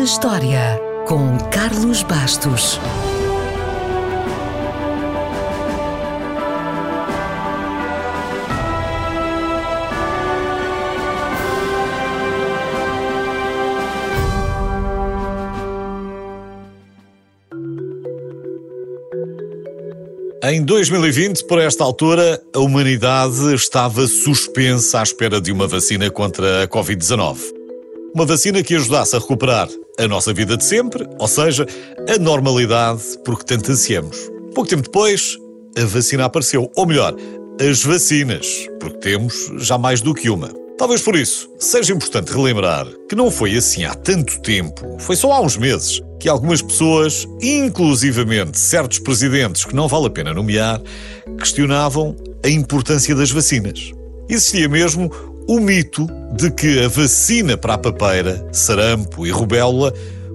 na História, com Carlos Bastos. Em 2020, por esta altura, a humanidade estava suspensa à espera de uma vacina contra a Covid-19. Uma vacina que ajudasse a recuperar a nossa vida de sempre, ou seja, a normalidade por que tanto ansiamos. Pouco tempo depois, a vacina apareceu, ou melhor, as vacinas, porque temos já mais do que uma. Talvez por isso seja importante relembrar que não foi assim há tanto tempo, foi só há uns meses, que algumas pessoas, inclusivamente certos presidentes que não vale a pena nomear, questionavam a importância das vacinas. Existia mesmo o mito de que a vacina para a papeira, sarampo e rubéola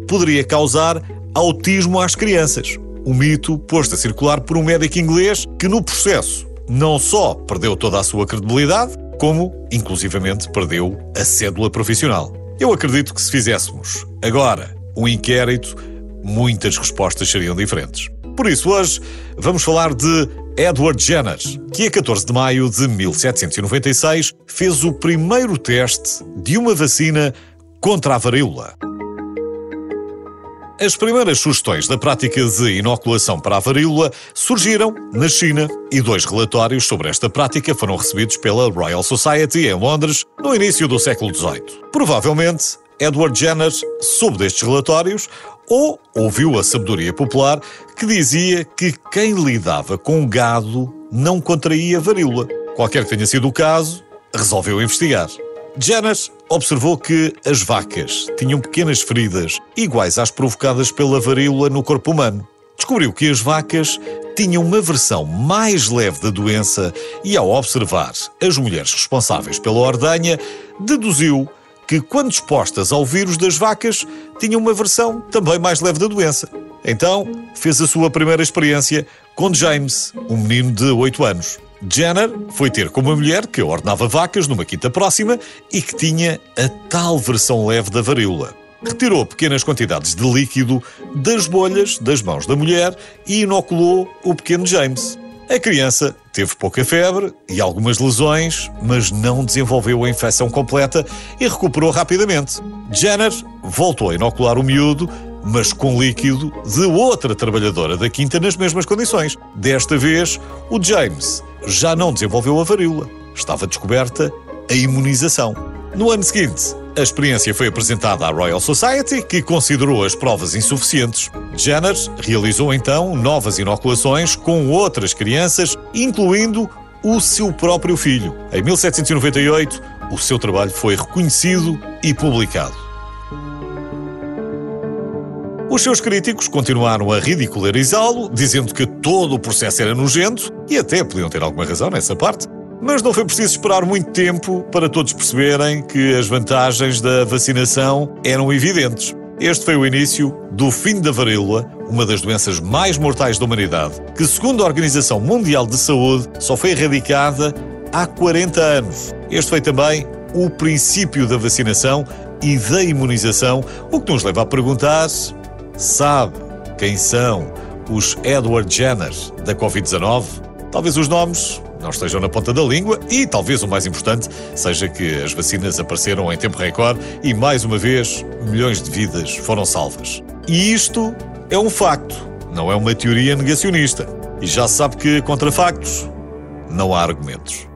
poderia causar autismo às crianças. O mito posto a circular por um médico inglês que, no processo, não só perdeu toda a sua credibilidade, como, inclusivamente, perdeu a cédula profissional. Eu acredito que se fizéssemos agora um inquérito, muitas respostas seriam diferentes. Por isso, hoje vamos falar de Edward Jenner, que a 14 de maio de 1796 fez o primeiro teste de uma vacina contra a varíola. As primeiras sugestões da prática de inoculação para a varíola surgiram na China e dois relatórios sobre esta prática foram recebidos pela Royal Society em Londres no início do século XVIII. Provavelmente, Edward Jenner soube destes relatórios ou ouviu a sabedoria popular que dizia que quem lidava com gado não contraía varíola. Qualquer que tenha sido o caso, resolveu investigar. Jenner observou que as vacas tinham pequenas feridas, iguais às provocadas pela varíola no corpo humano. Descobriu que as vacas tinham uma versão mais leve da doença e, ao observar as mulheres responsáveis pela ordenha, deduziu que, quando expostas ao vírus das vacas, tinham uma versão também mais leve da doença. Então, fez a sua primeira experiência com James, um menino de 8 anos. Jenner foi ter com uma mulher que ordenava vacas numa quinta próxima e que tinha a tal versão leve da varíola. Retirou pequenas quantidades de líquido das bolhas das mãos da mulher e inoculou o pequeno James. A criança teve pouca febre e algumas lesões, mas não desenvolveu a infecção completa e recuperou rapidamente. Jenner voltou a inocular o miúdo, mas com líquido de outra trabalhadora da quinta nas mesmas condições. Desta vez, o James já não desenvolveu a varíola. Estava descoberta a imunização. No ano seguinte, a experiência foi apresentada à Royal Society, que considerou as provas insuficientes. Jenner realizou então novas inoculações com outras crianças, incluindo o seu próprio filho. Em 1798, o seu trabalho foi reconhecido e publicado. Os seus críticos continuaram a ridicularizá-lo, dizendo que todo o processo era nojento, e até podiam ter alguma razão nessa parte. Mas não foi preciso esperar muito tempo para todos perceberem que as vantagens da vacinação eram evidentes. Este foi o início do fim da varíola, uma das doenças mais mortais da humanidade, que, segundo a Organização Mundial de Saúde, só foi erradicada há 40 anos. Este foi também o princípio da vacinação e da imunização, o que nos leva a perguntar Sabe quem são os Edward Jenner da Covid-19? Talvez os nomes não estejam na ponta da língua e talvez o mais importante seja que as vacinas apareceram em tempo recorde e, mais uma vez, milhões de vidas foram salvas. E isto é um facto, não é uma teoria negacionista. E já se sabe que contra factos não há argumentos.